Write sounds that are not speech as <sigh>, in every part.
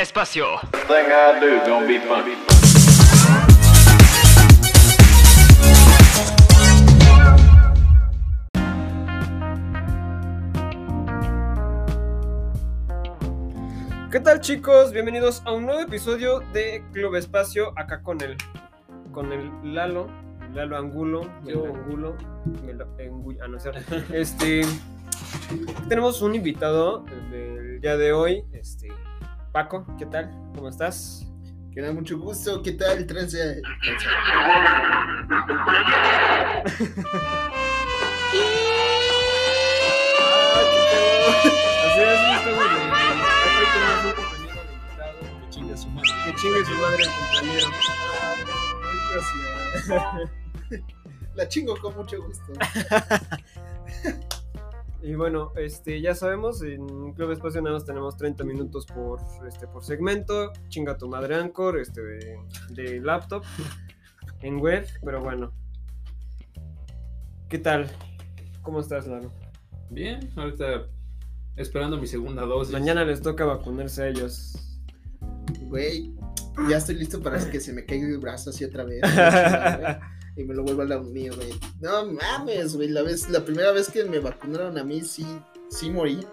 Espacio. Thing I do gonna be funny. ¿Qué tal chicos? Bienvenidos a un nuevo episodio de Club Espacio, acá con el con el Lalo, Lalo Angulo, ¿Qué Melo hubo? Angulo, Melo Engu- ah, no. <laughs> Este tenemos un invitado del día de hoy, este Paco, ¿qué tal? ¿Cómo estás? Que da mucho gusto, ¿qué tal? Trance. Así es, estamos de- acá tenemos un compañero de invitado. Que chingue su madre. Que chingue su madre el compañero. Gracias. La chingo con mucho gusto. <laughs> Y bueno, este, ya sabemos, en Club Espacio nada más tenemos 30 minutos por, este, por segmento. Chinga tu madre Anchor, este, de, de laptop, <laughs> en web, pero bueno. ¿Qué tal? ¿Cómo estás, Lalo? Bien, ahorita esperando mi segunda dosis. Mañana les toca vacunarse a ellos. Güey, ya estoy listo para que se me caiga el brazo así otra vez. <laughs> Y me lo vuelva a la mío, güey. No mames, güey. La, vez, la primera vez que me vacunaron a mí, sí, sí morí.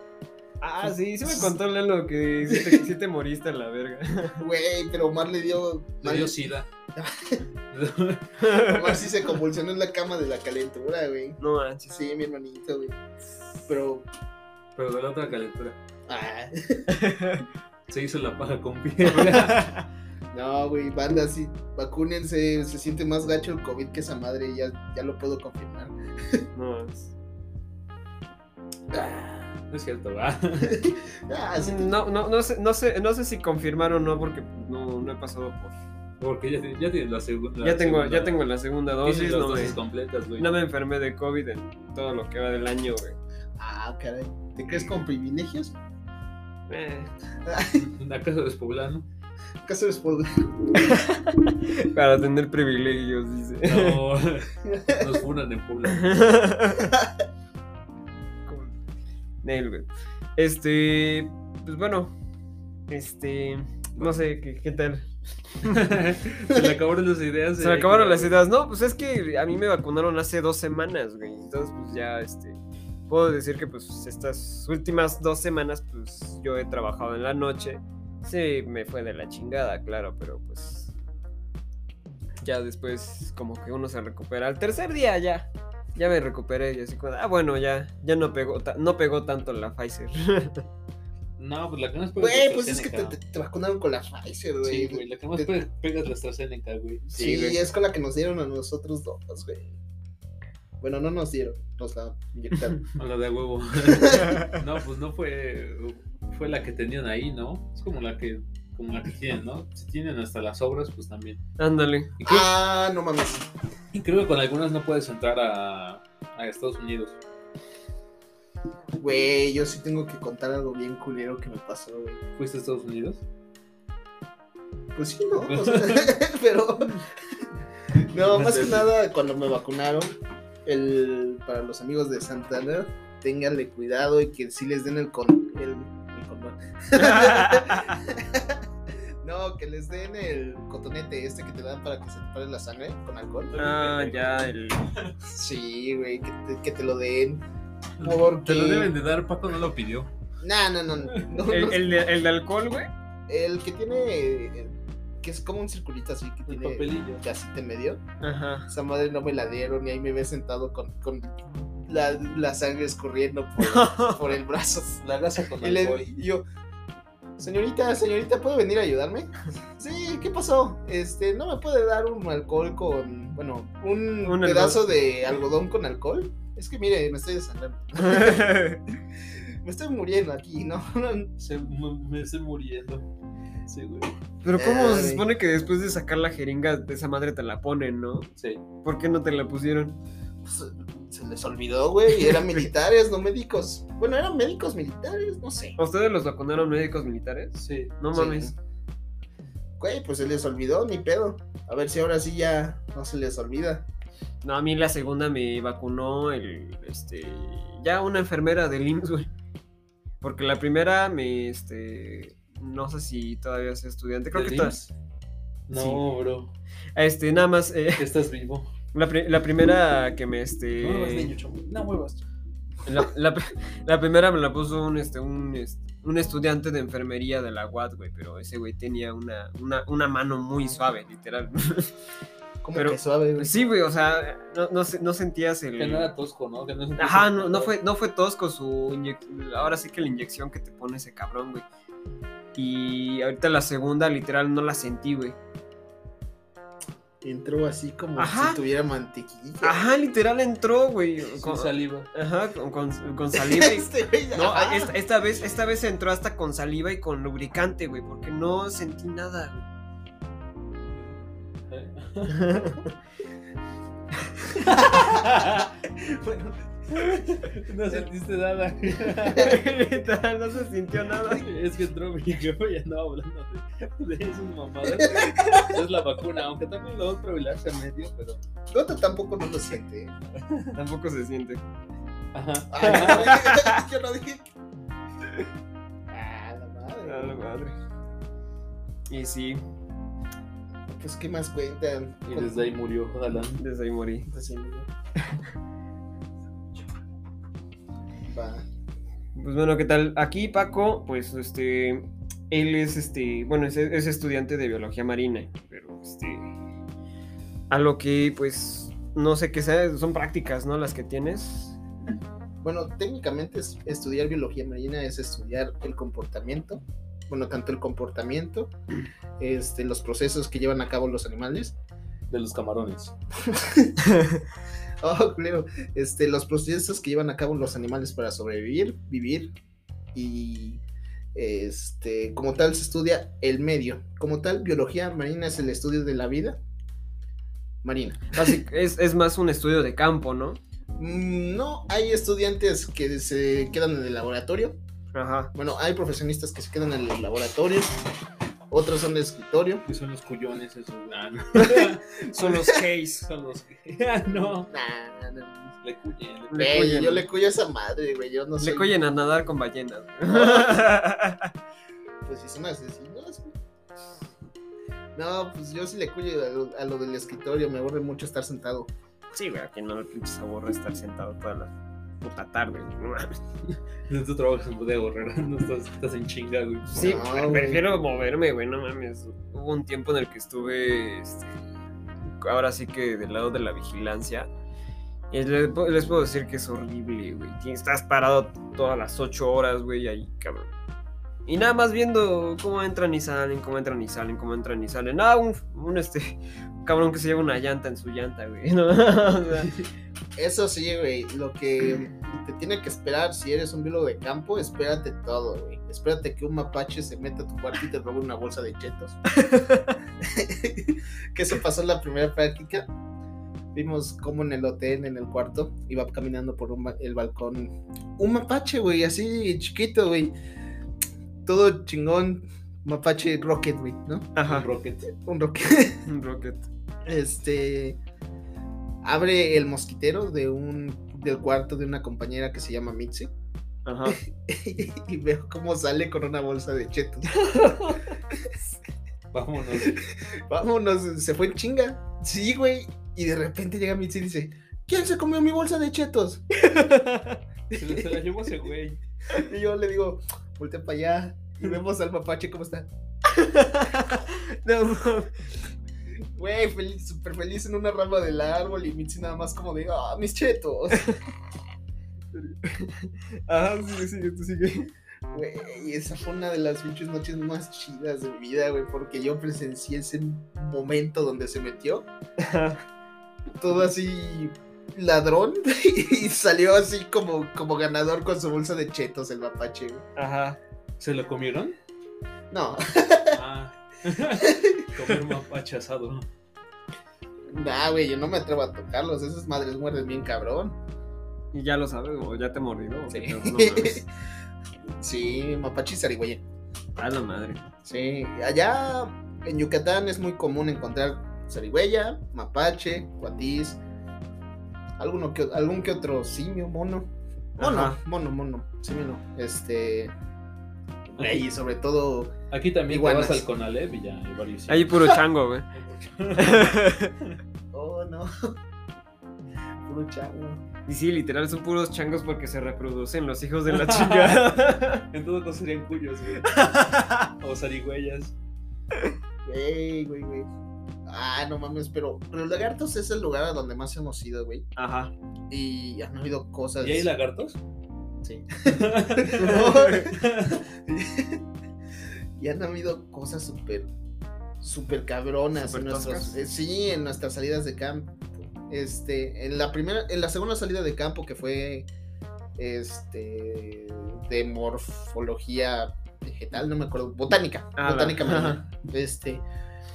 Ah, sí, sí me contó Lalo que sí te, sí te moriste a la verga. <laughs> Güey, pero Omar le dio. Me dio sida. <laughs> Omar sí se convulsionó en la cama de la calentura, güey. No manches. Sí, mi hermanito, güey. Pero. Pero de la otra calentura. Ah, Se hizo la paja con piedra. <laughs> no, güey, banda, sí. Vacúnense. Se siente más gacho el COVID que esa madre. Ya, ya lo puedo confirmar. No manches. Ah, No es cierto, va. <laughs> ah, sí. No, no, no, sé, no, sé, no sé si confirmar o no, porque no, no he pasado por. Porque ya, ya tienes la segunda. Ya tengo, ya tengo la segunda dosis, no me, dosis completas, güey. no me enfermé de COVID en todo lo que va del año, güey. Ah, caray. ¿Te crees con privilegios? Eh, <laughs> ¿Acaso? ¿Acaso eres por... <laughs> para tener privilegios, dice. No. Nos funan en Puebla. <laughs> Nel, güey. Este, pues bueno, este, no sé, ¿qué, qué tal? <laughs> Se le acabaron las ideas. Se me acabaron las ideas. No, pues es que a mí me vacunaron hace dos semanas, güey. Entonces, pues ya, este, puedo decir que pues estas últimas dos semanas, pues yo he trabajado en la noche. Sí, me fue de la chingada, claro, pero pues ya después como que uno se recupera. Al tercer día ya, ya me recuperé y así ah, bueno, ya, ya no pegó, no pegó tanto la Pfizer. <laughs> No, pues la que más pega Güey, es pues es que te, AstraZeneca. te- te vacunaron con la Pfizer, güey. Sí, güey, la que más Te- pe- pega es la AstraZeneca, güey. Sí, güey. es con la que nos dieron a nosotros dos, güey. Bueno, no nos dieron, nos la inyectaron. <laughs> A la de huevo. <laughs> No, pues no fue. Fue la que tenían ahí, ¿no? Es como la que. Como la que tienen, ¿no? Si tienen hasta las obras, pues también. Ándale. Creo, ah, no mames. y creo que con algunas no puedes entrar a, a Estados Unidos. Güey, yo sí tengo que contar algo bien culero que me pasó, güey. ¿Fuiste a Estados Unidos? Pues sí, no, <laughs> o sea, <laughs> pero... No, más que nada, cuando me vacunaron, el, para los amigos de Santana, ténganle cuidado y que sí les den el con... El. <laughs> No, que les den el cotonete este que te dan para que se te pare la sangre con alcohol. ah, ya, el... Sí, güey, que te, que te lo den. Porque... Te lo deben de dar, Paco no lo pidió. No, no, no, no, no, El, el de, el de alcohol, güey. El que tiene... Que es como un circulito así que El tiene... papelillo. Casi en medio. Ajá. Esa madre no me la dieron y ahí me ve sentado con, con la, la sangre escurriendo por, <laughs> por el brazo. La gasa con Y, le- alcohol. y yo, señorita, señorita, ¿puede venir a ayudarme? <laughs> Sí, ¿qué pasó? Este, ¿no me puede dar un alcohol con, bueno, un, Un pedazo de algodón con alcohol? Es que mire, me estoy desangrando. <laughs> me estoy muriendo aquí, ¿no? Se, me, me estoy muriendo. Sí, güey. Pero ¿cómo Ay. se supone que después de sacar la jeringa de esa madre te la ponen, no? Sí. ¿Por qué no te la pusieron? Pues, se les olvidó, güey, y eran <laughs> militares, no médicos. Bueno, eran médicos militares, no sé. ¿A ustedes los vacunaron médicos militares? Sí. No Sí. mames. Güey, pues se les olvidó, ni pedo. A ver si ahora sí ya no se les olvida. No, a mí la segunda me vacunó el, este, ya una enfermera del IMSS, güey. Porque la primera me, este, no sé si todavía es estudiante, creo ¿Del que está. IMSS? No, bro. Este, nada más, eh, que Estás vivo. La, pri- la primera que me, este... No muevas, niño, chamo. No muevas. La, la- la primera me la puso un, este, un, este, un estudiante de enfermería de la UAT, güey, pero ese güey tenía una, una, una mano muy suave, literal. <laughs> Como Pero- que suave, güey. sí, güey, o sea, no, no, se- no sentías el... Que no era tosco, ¿no? Que no Ajá, no, no fue, no fue tosco su inyec- Ahora sí que la inyección que te pone ese cabrón, güey. Y ahorita la segunda, literal, no la sentí, güey. Entró así como Ajá. si tuviera mantequilla. Ajá, literal entró, güey. Con, saliva. ajá, con, con- con saliva y... Este güey, No, esta, esta vez, esta vez entró hasta con saliva y con lubricante, güey, porque no sentí nada, ¿Eh? <laughs> <laughs> Bueno, <laughs> No sentiste nada. <laughs> no se sintió nada. Es que entró mi jefe y andaba hablando de, de esas mamadas. Es la vacuna, aunque también lo otro hilarse a medio, pero. otro tampoco no lo siente. ¿eh? Tampoco se siente. Ajá. Ay, yo no <laughs> dije. Ah, la madre. A la madre. Y sí, Pues, ¿qué más cuentan? Y desde ahí murió Alan. desde ahí morí. Pues, sí, mira. Va. Pues bueno, ¿qué tal? Aquí Paco, pues este, él es este, bueno, es, es estudiante de biología marina, pero este, a lo que pues, no sé qué sea, son prácticas, ¿no? Las que tienes. Bueno, técnicamente es- estudiar biología marina es estudiar el comportamiento, bueno, tanto el comportamiento, este, los procesos que llevan a cabo los animales, De los camarones. <laughs> <laughs> oh, claro, este, los procesos que llevan a cabo los animales para sobrevivir, vivir y este, como tal se estudia el medio, como tal biología marina es el estudio de la vida marina. Así es, es más un estudio de campo, ¿no? Mm, No, hay estudiantes que se quedan en el laboratorio, Ajá. Bueno, hay profesionistas que se quedan en el laboratorio, otros son de escritorio. Que son los cuyones esos. Ah, no. <laughs> Son los case. Son los. Ah, <laughs> no. Nah, nah, nah. Le cuyen. le- Le Güey, cuyen. yo le cuyo a esa madre, güey. Yo no Le soy. coyen a nadar con ballenas. <laughs> Pues si son asesinos. güey. No, pues yo sí le cuyo a lo, a lo del escritorio. Me aburre mucho estar sentado. sí, güey, a quien no le pinches aburre estar sentado toda la puta tarde. No <laughs> mames. Tú trabajas en bodega horrera. <laughs> No estás, estás en chinga, güey. Sí, No, pre- güey. prefiero moverme, güey, no mames. Hubo un tiempo en el que estuve, este, ahora sí que del lado de la vigilancia. Y les, pu- les puedo decir que es horrible, güey. Estás parado todas las ocho horas, güey, ahí, cabrón. Y nada más viendo cómo entran y salen, cómo entran y salen, cómo entran y salen. Ah, un, un, este, cabrón que se lleva una llanta en su llanta, güey. <laughs> ¿no? O sea, <laughs> Eso sí, güey. Lo que te tiene que esperar si eres un biólogo de campo, espérate todo, güey. Espérate que un mapache se meta a tu cuarto y te robe una bolsa de chetos. <laughs> que eso pasó en la primera práctica. Vimos cómo en el hotel, en el cuarto, iba caminando por un ba- el balcón. Un mapache, güey, así chiquito, güey. Todo chingón. Mapache Rocket, güey, ¿no? Ajá, Un rocket. Un Rocket. un rocket. Este. Abre el mosquitero de un. del cuarto de una compañera que se llama Mitzi. Ajá. <laughs> y veo cómo sale con una bolsa de chetos. <laughs> Vámonos. Vámonos, se fue en chinga. Sí, güey. Y de repente llega Mitzi y dice: ¿Quién se comió mi bolsa de chetos? Se, la- se la llevó ese güey. <laughs> Y yo le digo: Voltea para allá. Y vemos al mapache cómo está. No. Güey, feliz, súper feliz en una rama del árbol. Y Mitzi nada más como de: ¡Ah, mis chetos! <laughs> Ajá, sigue, sigue, tú sigue. Güey, esa fue una de las pinches noches más chidas de mi vida, güey, porque yo presencié ese momento donde se metió, todo así ladrón, <laughs> y salió así como, como ganador con su bolsa de chetos el mapache, güey. Ajá. ¿Se lo comieron? No, Ah. <laughs> Comer mapache asado. nah, güey, yo no me atrevo a tocarlos, esas madres muerden bien cabrón. Y ya lo sabes, o ya te mordido. o Sí, no <laughs> sí mapache y zarigüeya. A la madre. Sí, allá en Yucatán es muy común encontrar zarigüeya, mapache, cuatiz, alguno que, algún que otro simio, mono. Mono, Ajá. mono, mono, simio no. Este. Y sobre todo. Aquí también Iguanas. te vas al Conalep y ya hay varios. Ahí puro chango, güey. <laughs> Oh, no. <laughs> Puro chavo. Y sí, literal son puros changos porque se reproducen los hijos de la <laughs> chingada. En todo caso serían cuyos, güey. O zarigüeyas. Güey, güey, güey. Ah, no mames, pero Río Lagartos es el lugar a donde más hemos ido, güey. Ajá. Y han habido cosas. ¿Y hay lagartos? Sí. <laughs> y han habido cosas súper, súper cabronas ¿Súper en nuestros, toscas? eh, sí, en nuestras salidas de campo. Este, en la primera, en la segunda salida de campo que fue, este, de morfología vegetal, no me acuerdo, botánica, Ah, botánica marina. Este,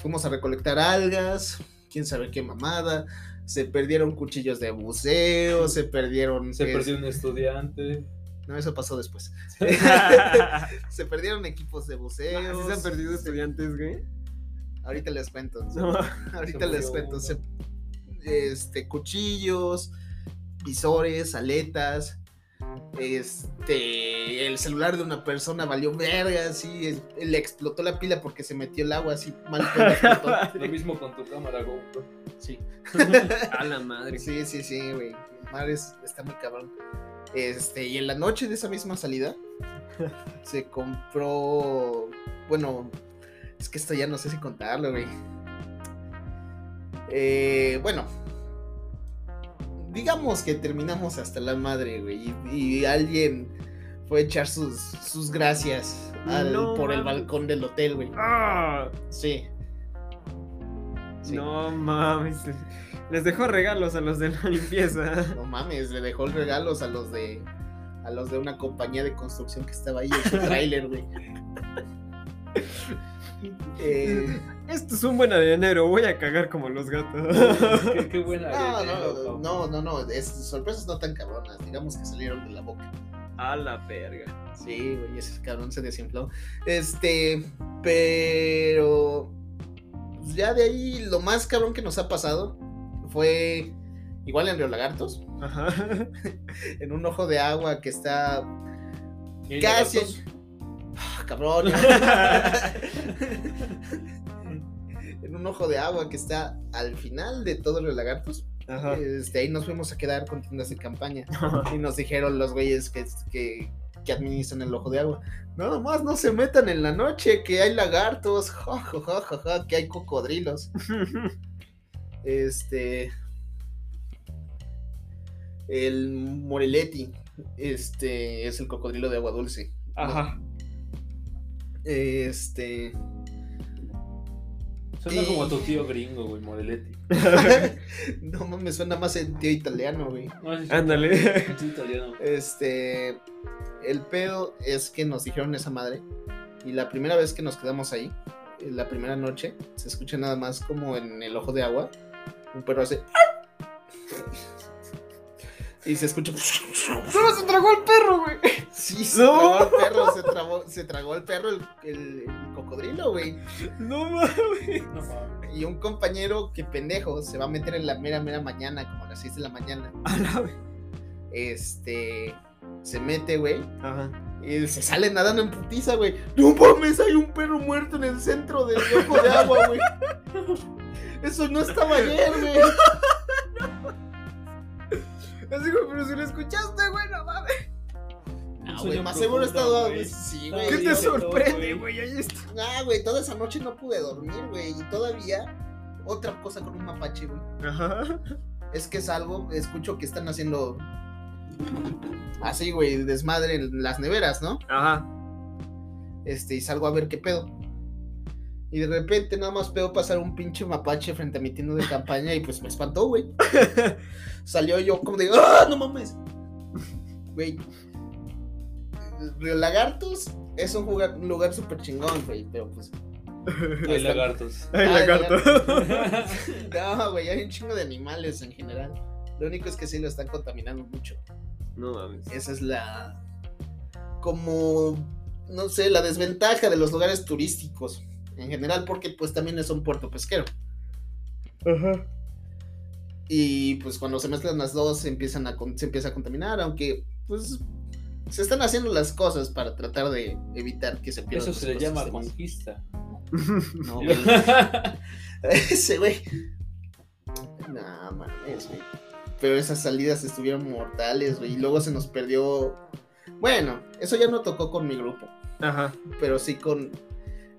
fuimos a recolectar algas, quién sabe qué mamada. Se perdieron cuchillos de buceo, se perdieron. Se es- perdió un estudiante. No, eso pasó después. <laughs> Se perdieron equipos de buceo. ¿Así se han perdido estudiantes, güey? Ahorita les cuento. <laughs> No. Ahorita les cuento. Se- este, cuchillos, visores, aletas. Este, el celular de una persona valió verga, así, es- le explotó la pila porque se metió el agua así mal. <laughs> Lo mismo con tu cámara GoPro. Sí, <laughs> A la madre. sí, sí, sí, güey. Mar es- está muy cabrón. Este, y en la noche de esa misma salida <laughs> se compró, bueno, es que esto ya no sé si contarlo, güey. Eh, bueno, digamos que terminamos hasta la madre, güey, y, y alguien fue a echar sus, sus gracias al- No por el balcón del hotel, güey. Ah, Sí. Sí. No mames. Les dejo regalos a los de la <laughs> limpieza. No mames, le dejó regalos a los de a los de una compañía de construcción que estaba ahí en su <laughs> tráiler, güey. <laughs> Eh, Esto es un buen arenero, voy a cagar como los gatos. Qué, qué buena. no, no, no, no, no, es, sorpresas no tan cabronas, digamos que salieron de la boca. A la verga. Sí, güey, ese cabrón se desinfló. Este, pero pues, ya de ahí lo más cabrón que nos ha pasado fue igual en Río Lagartos, Ajá. <laughs> en un ojo de agua que está ¿Y hay Casi. Ah, cabrón. <laughs> en un ojo de agua que está al final de todos los lagartos. Ajá. Este, ahí nos fuimos a quedar con tiendas de campaña. <laughs> Y nos dijeron los güeyes que, que, que administran el ojo de agua. Nada más no se metan en la noche, que hay lagartos, ja, ja, ja, que hay cocodrilos. <laughs> Este. El Moreletti. Este es el cocodrilo de agua dulce. Ajá. Este. Suena Y- como tu tío gringo, güey, Moreletti. <laughs> no mames, suena más en tío italiano, güey. No, sí, sí, Ándale. un tío italiano. Este. El pedo es que nos dijeron esa madre. Y la primera vez que nos quedamos ahí, eh, la primera noche, se escucha nada más como en el ojo de agua. Un perro hace. Y se escucha. ¡No, se tragó el perro, güey! Sí, se No. tragó el perro, se, tragó, se tragó el perro, el, el- el cocodrilo, güey. No mames. No mames. Y un compañero que pendejo se va a meter en la mera, mera mañana, como a las 6 de la mañana. A la Este. Se mete, güey. Ajá. Y se sale nadando en putiza, güey. No mames, hay un perro muerto en el centro del ojo de agua, güey. <laughs> Eso no estaba ayer, güey. Así como, pero si lo escuchaste, güey, no mames. Ah, sueño güey, más seguro güey. Sí, güey. ¿Qué te sorprende, güey. güey? Ahí está. Ah, güey, toda esa noche no pude dormir, güey. Y todavía, otra cosa con un mapache, güey. Ajá. Es que salgo, escucho que están haciendo. Así, güey, desmadre en las neveras, ¿no? Ajá. Este, y salgo a ver qué pedo. Y de repente nada más veo pasar un pinche mapache frente a mi tienda de campaña y pues me espantó, güey. <laughs> Salió yo como de, ¡ah, no mames! Güey. Río Lagartos es un, jugar- un lugar súper chingón, güey, pero pues... <laughs> Hay lagartos. Ay, Ay, lagarto. <laughs> No, güey, hay un chingo de animales en general. Lo único es que sí lo están contaminando mucho. No mames. Esa es la. Como. No sé, la desventaja de los lugares turísticos. En general, porque pues también es un puerto pesquero. Ajá. Y pues cuando se mezclan las dos se empiezan a se empieza a contaminar. Aunque, pues. se están haciendo las cosas para tratar de evitar que se pierdan Eso se le llama conquista. <laughs> No, güey. <laughs> Ese güey. No, mames, güey. Pero esas salidas estuvieron mortales, güey. Y luego se nos perdió. Bueno, eso ya no tocó con mi grupo. Ajá. Pero sí con.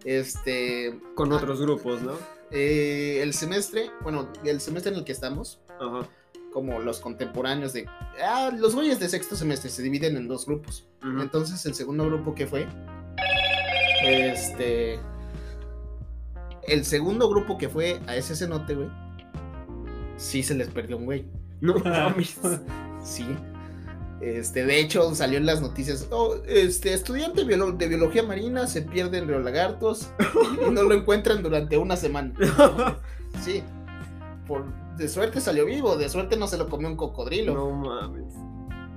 Este. Con otros grupos, ¿no? eh, el semestre. Bueno, el semestre en el que estamos. Ajá. Como los contemporáneos de. Ah, los güeyes de sexto semestre se dividen en dos grupos. Entonces, el segundo grupo que fue. Este. El segundo grupo que fue a ese cenote, güey. Sí se les perdió un güey. No <laughs> mames. Sí. Este, de hecho, salió en las noticias. "Oh, este, estudiante biolo- de biología marina se pierde en Río Lagartos y no lo encuentran durante una semana. <laughs> Sí. Por, de suerte salió vivo, de suerte no se lo comió un cocodrilo. No mames.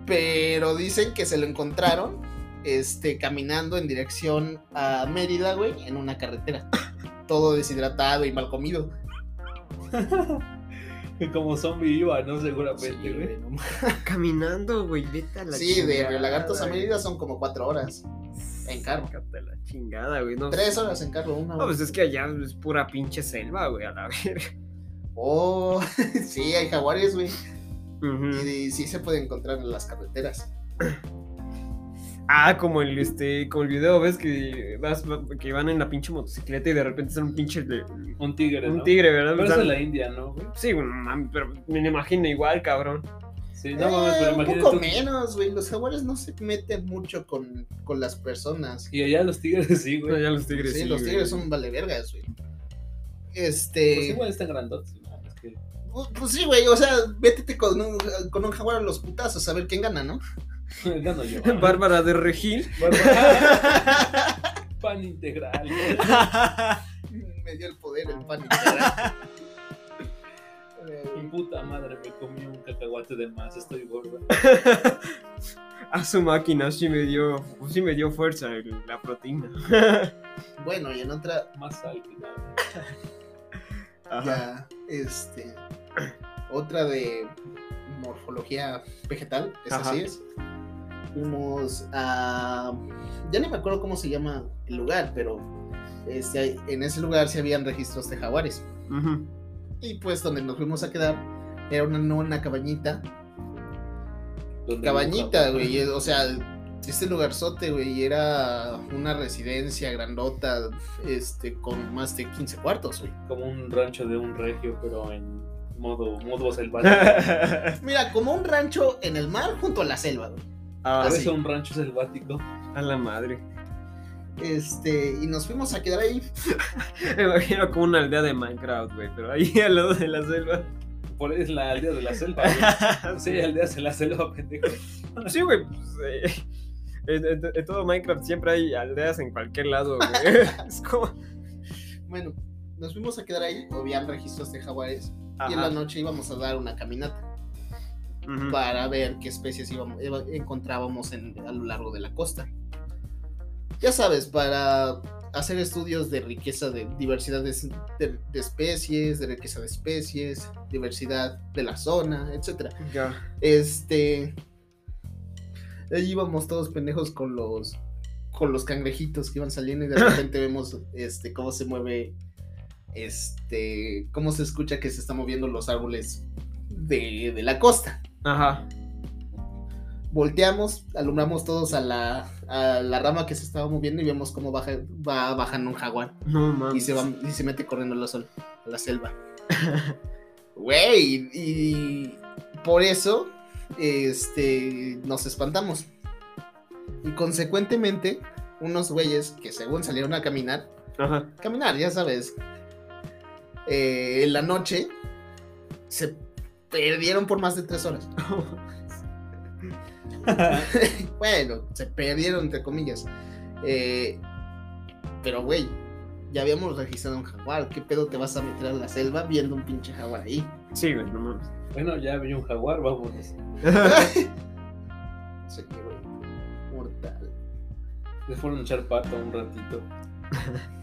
Pero dicen que se lo encontraron este, caminando en dirección a Mérida, güey, en una carretera. Todo deshidratado y mal comido. <laughs> <laughs> Como zombie iba, ¿no? Seguramente, güey. no. <laughs> Caminando, güey, vete a la Sí, de chingada, Lagartos a. Mérida son como cuatro horas. En carro. La chingada, güey. No, Tres horas en carro, una No, pues es que allá es pura pinche selva, güey, a la verga. Oh, <laughs> sí, hay jaguares, güey. Ujú. Y, sí se puede encontrar en las carreteras. Ah, como el este, como el video, ves que vas, que van en la pinche motocicleta y de repente son un pinche de- Un tigre, un ¿no? tigre, ¿verdad? Pero O es de la India, ¿no, güey? Sí, güey, mami, pero me lo imagino igual, cabrón. Sí, no mames, Eh, pero un poco tú- menos, güey. Los jaguares no se meten mucho con, con las personas. Y allá los tigres sí, güey. ya los tigres sí, sí, los güey. tigres son vale vergas, güey. Pues Este. igual están grandotes, ¿no? Es que... Pues, pues sí, güey. O sea, vétete con un, con un jaguar a los putazos a ver quién gana, ¿no? <laughs> Gano yo. <laughs> Bárbara de Regil. Pan integral. <laughs> Me dio el poder el pan integral. Mi puta madre, me comí un cacahuate de más, estoy gorda. A su máquina sí me dio, sí me dio fuerza el- la proteína. bueno, y en otra, Más sal que nada. ya, este. Otra de morfología vegetal, esa Ajá. sí es. Fuimos a. Ya ni me acuerdo cómo se llama el lugar, pero este, en ese lugar sí habían registros de jaguares. Y pues donde nos fuimos a quedar era una, no una cabañita. Cabañita, güey. O sea, este lugarzote, güey, era una residencia grandota, este, con más de 15 cuartos, güey. Como un rancho de un regio, pero en modo, modo selvático. <laughs> Mira, como un rancho en el mar junto a la selva, güey. Ah, Por sí. eso un rancho selvático. a la madre. Este, y nos fuimos a quedar ahí. <laughs> Me imagino como una aldea de Minecraft, güey, pero ahí al lado de la selva. Por es la aldea de la selva, güey. <laughs> Sí, aldeas de la selva, pendejo. Sí, güey, pues, eh, en, en- en todo Minecraft siempre hay aldeas en cualquier lado, güey. Es como... Bueno, nos fuimos a quedar ahí. Habían registros de jaguares. Y en la noche íbamos a dar una caminata para ver qué especies íbamos, encontrábamos en- a lo largo de la costa. Ya sabes, para hacer estudios de riqueza de diversidad de, de- de especies, de riqueza de especies, diversidad de la zona, etcétera. Ya. Este. Ahí íbamos todos pendejos con los. Con los cangrejitos que iban saliendo y de <laughs> repente vemos este cómo se mueve. Este. cómo se escucha que se están moviendo los árboles de, de la costa. Ajá. Volteamos, alumbramos todos a la, a la rama que se estaba moviendo y vemos cómo baja, va bajando un jaguar. No mames. Y se, va, y se mete corriendo a la, sol, a la selva. <laughs> Güey, y por eso este, nos espantamos. Y consecuentemente, unos güeyes que según salieron a caminar, Ajá. caminar, ya sabes, eh, en la noche, se perdieron por más de tres horas. <laughs> bueno, se perdieron entre comillas. Eh, pero, güey, ya habíamos registrado un jaguar. ¿Qué pedo te vas a meter a la selva viendo un pinche jaguar ahí? Sí, güey, no mames. Bueno, ya vi un jaguar, vámonos. <laughs> Sí, güey. Mortal. Le fueron a echar pato un ratito. <laughs>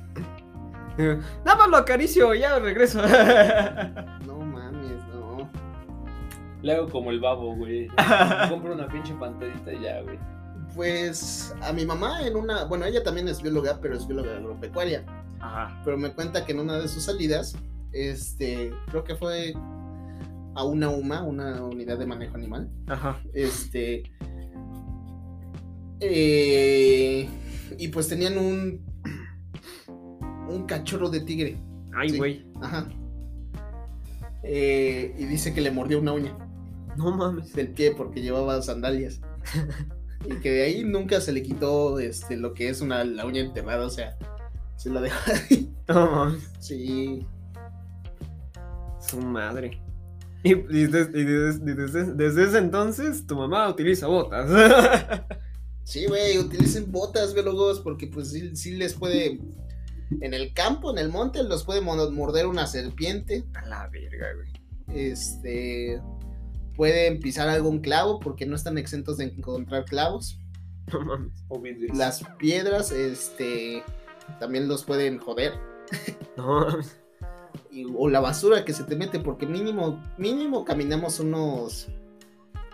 <laughs> Nada más lo acaricio, ya regreso. <laughs> No mames, no. Le hago como el babo, güey. <laughs> Compro una pinche panterita y ya, güey. Pues a mi mamá en una, bueno, ella también es bióloga, pero es bióloga agropecuaria. Ajá. Pero me cuenta que en una de sus salidas, este, creo que fue a una UMA, una unidad de manejo animal. Ajá. Este. eh, y pues tenían un. Un cachorro de tigre. Ay, Sí. güey. Ajá. Eh, y dice que le mordió una uña No mames. del pie porque llevaba sandalias. <laughs> y que de ahí nunca se le quitó este, lo que es una, la uña enterrada. O sea, se la dejó ahí. No mames. Sí. Su madre. Y, y des- y des- y desde, desde ese entonces tu mamá utiliza botas. <laughs> Sí, güey, utilicen botas, biólogos, porque pues sí, sí les puede. En el campo, en el monte, los puede mo- morder una serpiente. A la verga, güey. Este. Pueden pisar algún clavo porque no están exentos de encontrar clavos. No mames. O vidrios. Las piedras, este. También los pueden joder. <laughs> No mames. Y- o la basura que se te mete, porque mínimo, mínimo caminamos unos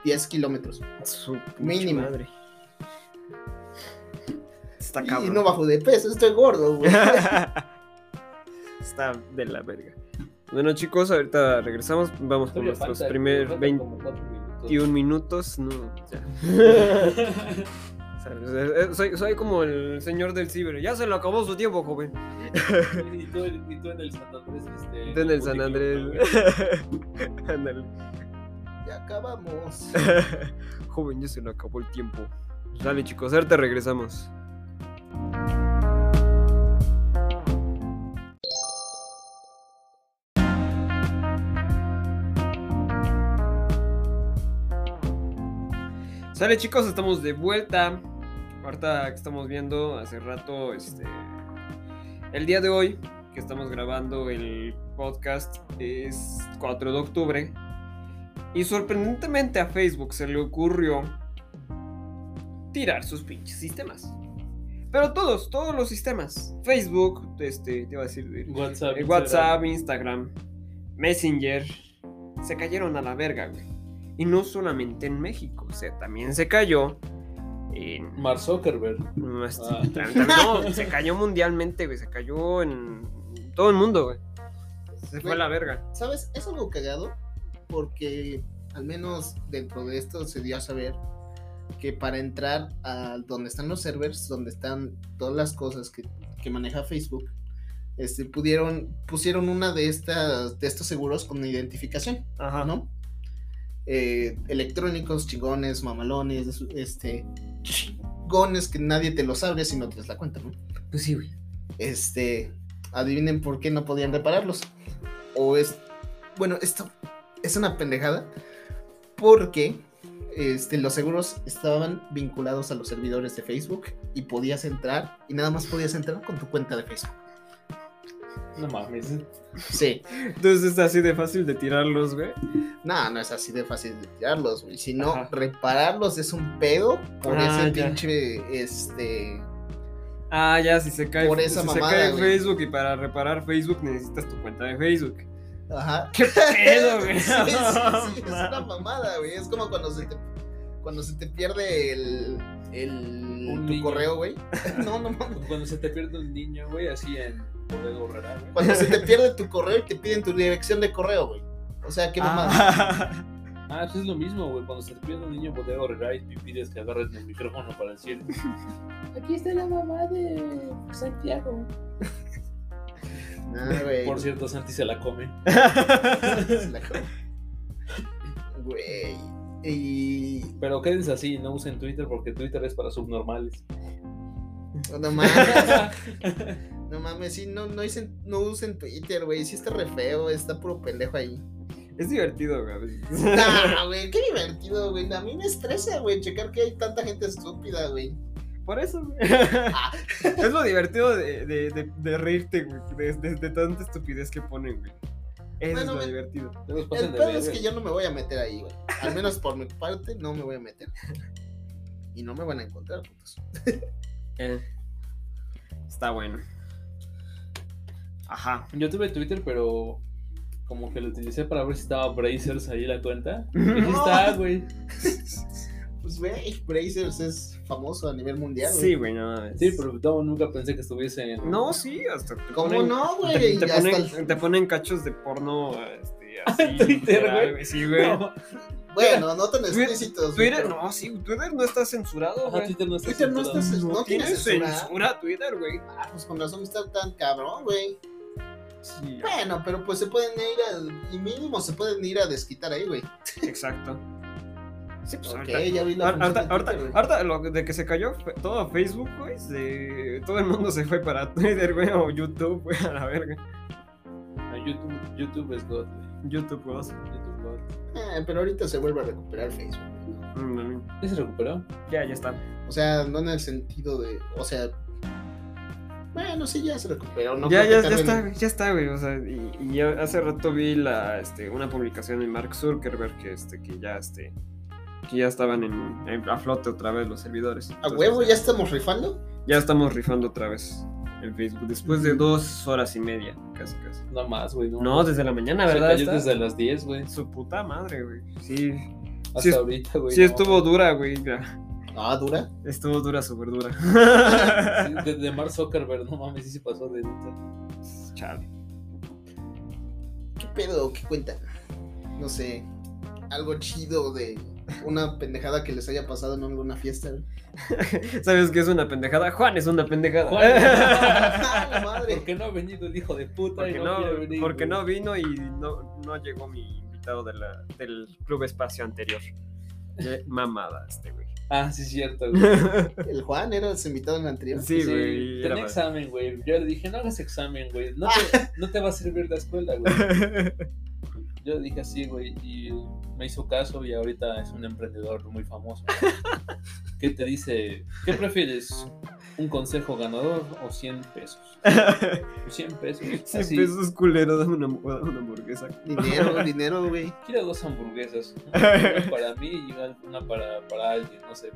10 kilómetros. Su Mínimo. madre. Está Y no bajo de peso, estoy gordo, güey. <laughs> Está de la verga. Bueno, chicos, ahorita regresamos. Vamos con nuestros primeros faltan 20 como cuatro minutos. 21 minutos. No, ya. <laughs> Eh, eh, Soy, soy como el señor del ciber. Ya se le acabó su tiempo, joven. y, tú, y tú en el San Andrés. Este, Tú en el San Andrés. <laughs> Ándale. Ya acabamos. Joven, ya se le acabó el tiempo. Dale, chicos, ahorita regresamos. Sale, chicos, estamos de vuelta. Ahorita que estamos viendo hace rato, este. El día de hoy, que estamos grabando el podcast, es 4 de octubre. Y sorprendentemente a Facebook se le ocurrió tirar sus pinches sistemas. Pero todos, todos los sistemas. Facebook, este, te iba a decir, eh, WhatsApp. WhatsApp, Instagram, Messenger, se cayeron a la verga, güey. Y no solamente en México, o sea, también se cayó en... Mark Zuckerberg. no, Ah. tam- no, se cayó mundialmente, güey, se cayó en todo el mundo, güey. Se fue a la verga. ¿Sabes? Es algo cagado porque al menos dentro de esto se dio a saber que para entrar a donde están los servers, donde están todas las cosas que, que maneja Facebook, este, pudieron, pusieron una de estas, de estos seguros con identificación, Ajá. ¿no? Eh, electrónicos, chingones, mamalones, este, chingones que nadie te los abre si no tienes la cuenta, ¿no? Pues sí, güey. este, adivinen por qué no podían repararlos. O es, bueno, esto es una pendejada porque este, los seguros estaban vinculados a los servidores de Facebook y podías entrar y nada más podías entrar con tu cuenta de Facebook. No mames. Sí, Entonces es así de fácil de tirarlos, güey. no, no es así de fácil de tirarlos, güey. Si no, Ajá. repararlos es un pedo por Ah, ese ya. pinche, este, Ah, ya, si se cae, Por esa si mamada, se cae güey. Facebook y para reparar Facebook necesitas tu cuenta de Facebook. ajá. ¿Qué <laughs> pedo, güey? Sí, sí, <laughs> sí, es una mamada, güey. Es como cuando se te, cuando se te pierde el, el tu niño. correo, güey. <laughs> No, no mames. Cuando se te pierde un niño, güey, así en Bodega Horrera, güey. Cuando se te <laughs> pierde tu correo y te piden tu dirección de correo, güey. O sea, qué mamada. Ah, Ah, pues es lo mismo, güey. Cuando se te pierde un niño Bodega Horrera y pides que agarres el micrófono para decir: Aquí está la mamá de Santiago. Ah, güey. Por cierto, Santi se la come. Se la acabó. Güey. Y. Pero quédense así, no usen Twitter porque Twitter es para subnormales. No mames. <laughs> No mames, sí, no, no, usen, no usen Twitter, güey. Sí está re feo, está puro pendejo ahí. es divertido, güey. Nah, güey, qué divertido, güey. A mí me estresa, güey, checar que hay tanta gente estúpida, güey. Por eso, güey. Ah. <laughs> Es lo divertido de, de, de, de reírte, güey. De, de- de tanta estupidez que ponen, güey. Eso Bueno, es lo me- divertido. El verga. es que yo no me voy a meter ahí, güey. Al menos por mi parte, no me voy a meter. Y no me van a encontrar, putos. Eh, Está bueno. Ajá. Yo tuve Twitter, pero como que lo utilicé para ver si estaba Brazers ahí la cuenta. <laughs> Y sí está, güey. <laughs> Pues, güey, Brazers es famoso a nivel mundial, güey. Sí, güey, no mames. Sí, pero no, nunca pensé que estuviese en. No, sí, hasta te ¿Cómo ponen- no, Te, güey? te Hasta ponen, el- te ponen cachos de porno este, <laughs> así. Twitter, literal, güey. Sí, güey. No, Bueno, no tan explícitos. güey, Twitter, pero- no, sí, Twitter no está censurado, ajá. Twitter no está Twitter no censurado. está- no tiene censura. censura Twitter, güey. Ah, pues con razón está tan cabrón, güey. Sí, Bueno, pero pues se pueden ir a. Y mínimo se pueden ir a desquitar ahí, güey. exacto. Sí, pues Ok, ahorita, ya vi la ahor- ahorita, ahorita, ahorita lo de que se cayó todo Facebook, güey, se- todo el mundo se fue para Twitter, güey, o YouTube, güey, a la verga. Ah, YouTube, YouTube es God, güey. YouTube, güey. YouTube God. Eh, pero ahorita se vuelve a recuperar Facebook. ¿no? Mm, ¿Ya se recuperó? Ya, ya está. O sea, no en el sentido de. O sea. Bueno, sí, ya se recuperó. No ya, ya, ya está, güey, ya está, güey. O sea, y, y ya hace rato vi la, este, una publicación de Mark Zuckerberg que, este, que ya, este, que ya estaban en, en- a flote otra vez los servidores. A huevo, ya estamos rifando. Ya estamos rifando otra vez en Facebook después de dos horas y media, casi, casi. No más, güey. No, No, desde la mañana, Se ¿verdad? cayó Está- desde las 10, güey. Su puta madre, güey. Sí, Hasta Sí, ahorita, güey. sí no. estuvo dura, güey. ya. Ah, dura. Estuvo dura, súper dura. Sí, de, de Mark Zuckerberg, no mames, sí se pasó de. Chale. ¿Qué pedo? ¿Qué cuentan? No sé. Algo chido de una pendejada que les haya pasado en alguna fiesta. <laughs> ¿Sabes qué es una pendejada? Juan es una pendejada. Juan. ¡Ah, la <laughs> <laughs> madre! ¿Por qué no ha venido el hijo de puta? y Porque no, no, venir, porque no vino y no, no llegó mi invitado de la, del Club Espacio anterior. Qué mamada este, güey. Ah, sí, es cierto, güey. <laughs> El Juan era el invitado en el anterior. Sí, Sí, güey. era tenía examen, güey. Yo le dije, no hagas examen, güey. No te, <laughs> no te va a servir la escuela, güey. <laughs> Yo le dije así, güey, y me hizo caso y ahorita es un emprendedor muy famoso. ¿Qué te dice? ¿Qué prefieres? ¿Un consejo ganador o 100 pesos? <laughs> 100 pesos. 100 Así, pesos culero, dame una, una hamburguesa. Dinero, <laughs> dinero, güey. quiero dos hamburguesas. Una para mí y una para, para alguien, no sé.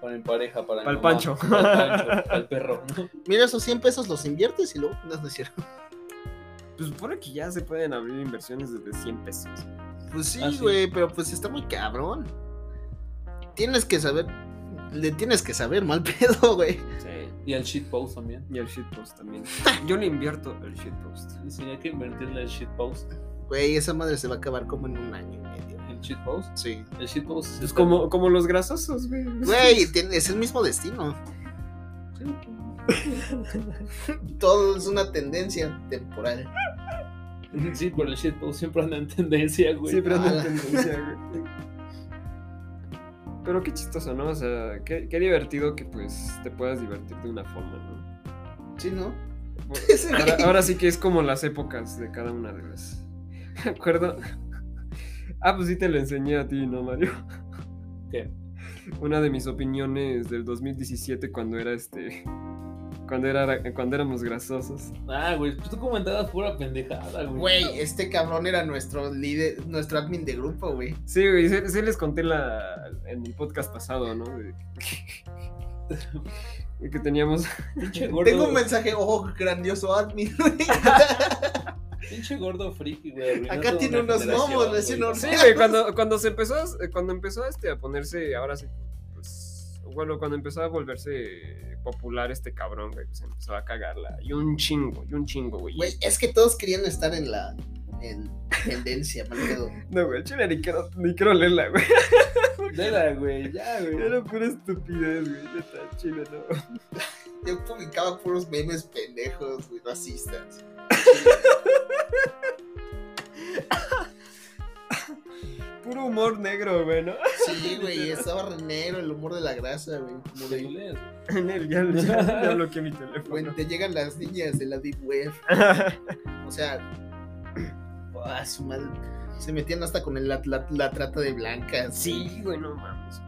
Para mi pareja, para mi Pa'l mamá, Pancho. Para el Pancho, <laughs> para el perro, ¿no? Mira, esos 100 pesos los inviertes y luego. No, es cierto. Pues supone que ya se pueden abrir inversiones desde 100 pesos. Pues sí, Ah, sí. güey, pero pues está muy cabrón. Tienes que saber. Le tienes que saber mal <laughs> pedo, güey. Sí. Y el shitpost también. Y el shitpost también. <laughs> Yo le invierto el shitpost. Sí, hay que invertirle el shitpost. Güey, esa madre se va a acabar como en un año y medio. ¿El shitpost? Sí. El shitpost Es está- como, como los grasosos, güey. Güey, <laughs> tiene- es el mismo destino. Sí. Todo es una tendencia temporal. Sí, pero el shitpost siempre anda en tendencia, güey. Siempre anda en Ah. tendencia, güey. Pero qué chistoso, ¿no? O sea, qué, qué divertido que pues te puedas divertir de una forma, ¿no? ¿Sí, no? Bueno, <laughs> ahora sí que es como las épocas de cada una de las. <laughs> ¿De acuerdo? Ah, pues sí te lo enseñé a ti, ¿no, Mario? ¿Qué? Una de mis opiniones del 2017 cuando era este. Cuando, era, cuando éramos grasosos. Ah, güey, pues tú comentabas pura pendejada, güey. Güey, este cabrón era nuestro líder, nuestro admin de grupo, güey. Sí, güey, sí, sí les conté la, en el podcast pasado, ¿no? De, de que teníamos. <laughs> Pinche <laughs> gordo. Tengo un mensaje, oh, grandioso admin. Pinche gordo friki, güey. Acá tiene unos momos, güey. recién Sí, güey, cuando, cuando se empezó, a- cuando empezó este, a ponerse, ahora sí, bueno, cuando empezó a volverse popular este cabrón, güey, pues empezó a cagarla. Y un chingo, y un chingo, güey. Güey, es que todos querían estar en la en tendencia, mal pedo. <laughs> No, güey, chile ni quiero, ni quiero leerla, güey. <laughs> Neta, güey, ya, güey. Era pura estupidez, güey, neta, chile, no. <laughs> Yo publicaba puros memes pendejos, güey, racistas. Puro humor negro, güey, ¿no? Sí, güey, estaba renero, el humor de la grasa, güey. Como ¿Te de? En el, ya, ya, ya <laughs> bloqueé mi güey, teléfono. te llegan las niñas de la Deep Web. <laughs> O sea, ah, su madre. Se metían hasta con el- la, la- la trata de blancas. sí, güey, no mames.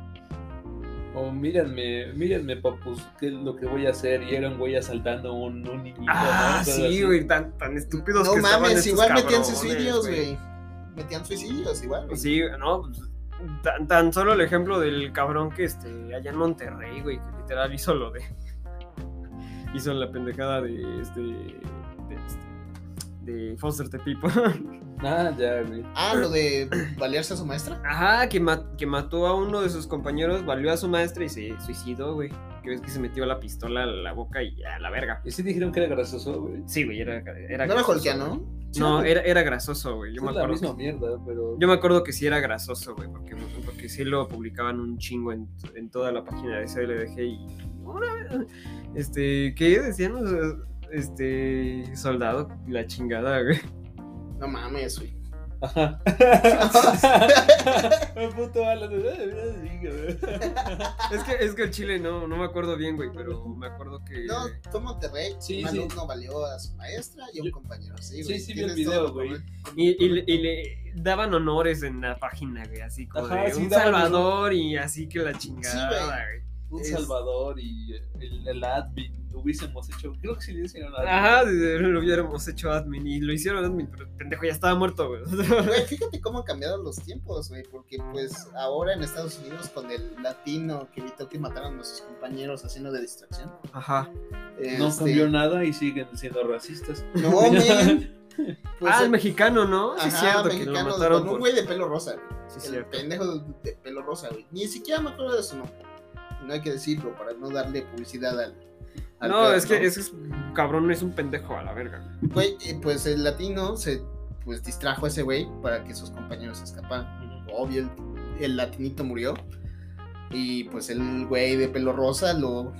O mírenme, mírenme, papus, qué es lo que voy a hacer. Y era un güey asaltando a un, un niñito, Ah, sí, así. güey, tan, tan estúpidos No que estaban mames, estos igual metían cabrones, suicidios, güey. Metían suicidios, igual. güey. Sí, no, pues, tan, tan solo el ejemplo del cabrón que este, allá en Monterrey, güey, que literal hizo lo de. <laughs> hizo la pendejada de este. de, este, de Foster the People. <laughs> Ah, ya, güey. Ah, lo de balearse a su maestra. Ajá, que, ma- que mató a uno de sus compañeros, valió a su maestra y se suicidó, güey. Que ves que se metió la pistola a la boca y a la verga. Y sí dijeron que era gracioso, güey. Sí, güey, era, era No era grasoso, Holkiano. No, era, era grasoso, güey. Yo es me la acuerdo. misma que- mierda, pero. Yo me acuerdo que sí era grasoso, güey, porque, porque sí lo publicaban un chingo en, en toda la página de CLDG y... Este, ¿qué decían? Este, soldado, la chingada, güey. No mames, güey. Ajá. <laughs> <laughs> El puto güey. <laughs> Es que, es que el chile no, no me acuerdo bien, güey, pero me acuerdo que... No, fue Monterrey. Sí, un sí. alumno valió a su maestra y a un Yo- compañero. Sí, Sí, güey. sí vi el video, güey. Y, y le, y le daban honores en la página, güey, así como Ajá, de sí, un Salvador y así que la chingada, güey. Un Es- Salvador y el, el admin lo hubiésemos hecho. Creo que sí le hicieron admin. Ajá, lo hubiéramos hecho admin y lo hicieron admin, pero el pendejo ya estaba muerto, güey. Güey, <laughs> fíjate cómo han cambiado los tiempos, güey, porque pues ahora en Estados Unidos con el latino que evitó que mataran a sus compañeros haciendo de distracción. Ajá. No este, cambió nada y siguen siendo racistas. No, <laughs> men. Pues, ah, el eh, mexicano, ¿no? Sí, es ajá, cierto que lo mexicano, mataron con un güey de pelo rosa, güey. Sí, el cierto. pendejo de pelo rosa, güey. Ni siquiera me acuerdo de su nombre. No hay que decirlo para no darle publicidad al. al No, es que ese es cabrón, es un pendejo a la verga. Güey, eh, pues el latino se pues distrajo a ese güey para que sus compañeros escaparan. Obvio, el, el latinito murió. Y pues el güey de pelo rosa lo,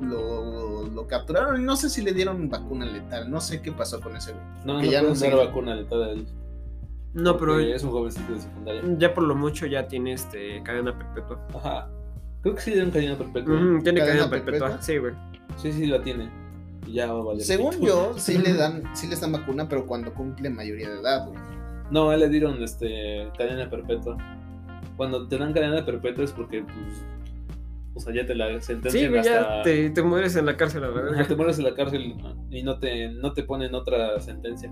lo, lo capturaron. Y no sé si le dieron vacuna letal. No sé qué pasó con ese güey. No, Que no ya no vacuna letal a él. No, pero es un jovencito de secundaria. ya por lo mucho ya tiene este cadena perpetua. Ajá. Creo que sí le dieron cadena perpetua. Tiene ¿Cadena cadena perpetua. perpetua? Sí, güey. Sí, sí, la tiene. Ya va a valer. Según yo, <laughs> sí le dan, sí les dan vacuna, pero cuando cumple mayoría de edad, güey. No, a él le dieron este, cadena perpetua. Cuando te dan cadena perpetua es porque, pues. O sea, ya te la sentencian Sí, güey, ya hasta. te, te mueres en la cárcel la verga. te mueres en la cárcel y no te, no te ponen otra sentencia.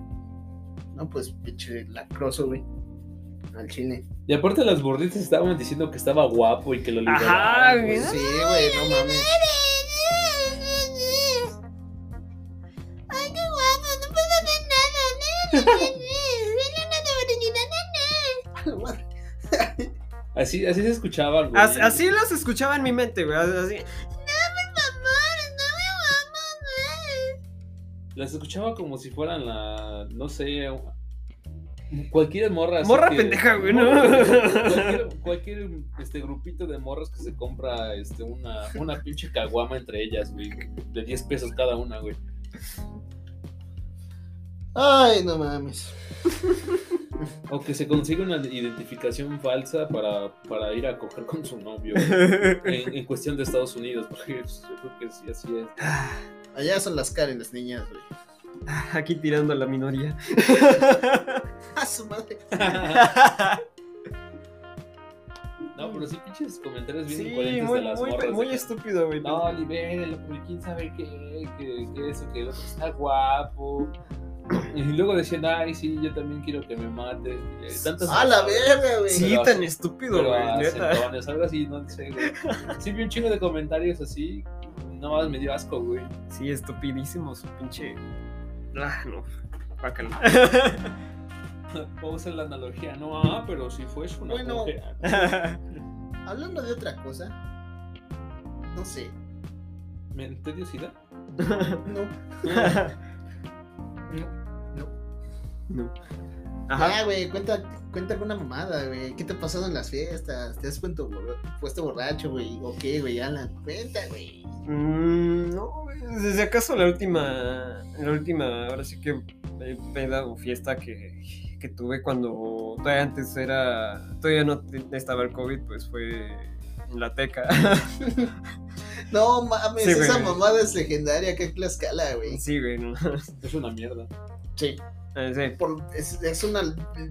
No, pues pinche lacroso, güey. Al chile. Y aparte las gorditas estaban diciendo que estaba guapo y que lo Ajá, liberaron, güey. Pues sí, güey, no mames. Ay, qué guapo, no puedo hacer nada. Así, así se escuchaba, güey. Así, así los escuchaba en mi mente, güey. Así. No, por favor, está muy guapo, güey. Las escuchaba como si fueran la. No sé. Cualquier morra. Morra que- pendeja, güey, ¿no? Cualquier, cualquier, este, grupito de morras que se compra este, una, una pinche caguama entre ellas, güey. De 10 pesos cada una, güey. Ay, no mames. O que se consigue una identificación falsa para, para ir a coger con su novio. güey. En, en cuestión de Estados Unidos, porque yo creo que sí, así es. Allá son las Karen, las niñas, güey. <laughs> Aquí tirando a la minoría. <laughs> A su madre. <laughs> No, pero sí, pinches comentarios bien Sí, incoherentes muy, de las muy, morras. muy de que, estúpido, güey. No, libérelo, porque quién sabe qué, que, que eso, que el otro está guapo. Y luego decían, ay, sí, yo también quiero que me mate. Y Tantas A la verga, güey. Sí, pero tan estúpido, güey. algo así, no sé, güey. Sí, vi un chingo de comentarios así. No más me dio asco, güey. Sí, estupidísimo su pinche. Ah, no. <laughs> Vamos a hacer la analogía. No, ah, pero si fue una Bueno. mujer. <laughs> Hablando de otra cosa. No sé. ¿Me te dio sida? No. no. Ajá. Ah, güey, cuenta, cuenta alguna mamada, güey. ¿Qué te ha pasado en las fiestas? ¿Te has puesto, borra- puesto borracho, güey? ¿O qué, güey? Alan, cuenta, güey. Mm, no, güey, desde acaso la última, la última, ahora sí que peda o fiesta que, que tuve cuando todavía antes era, todavía no estaba el COVID, pues fue en la teca. <laughs> No mames, Sí, esa mamada es legendaria. ¿Qué Tlaxcala, güey? sí, güey, no. <laughs> Es una mierda. Sí. Eh, sí. Por- es, es una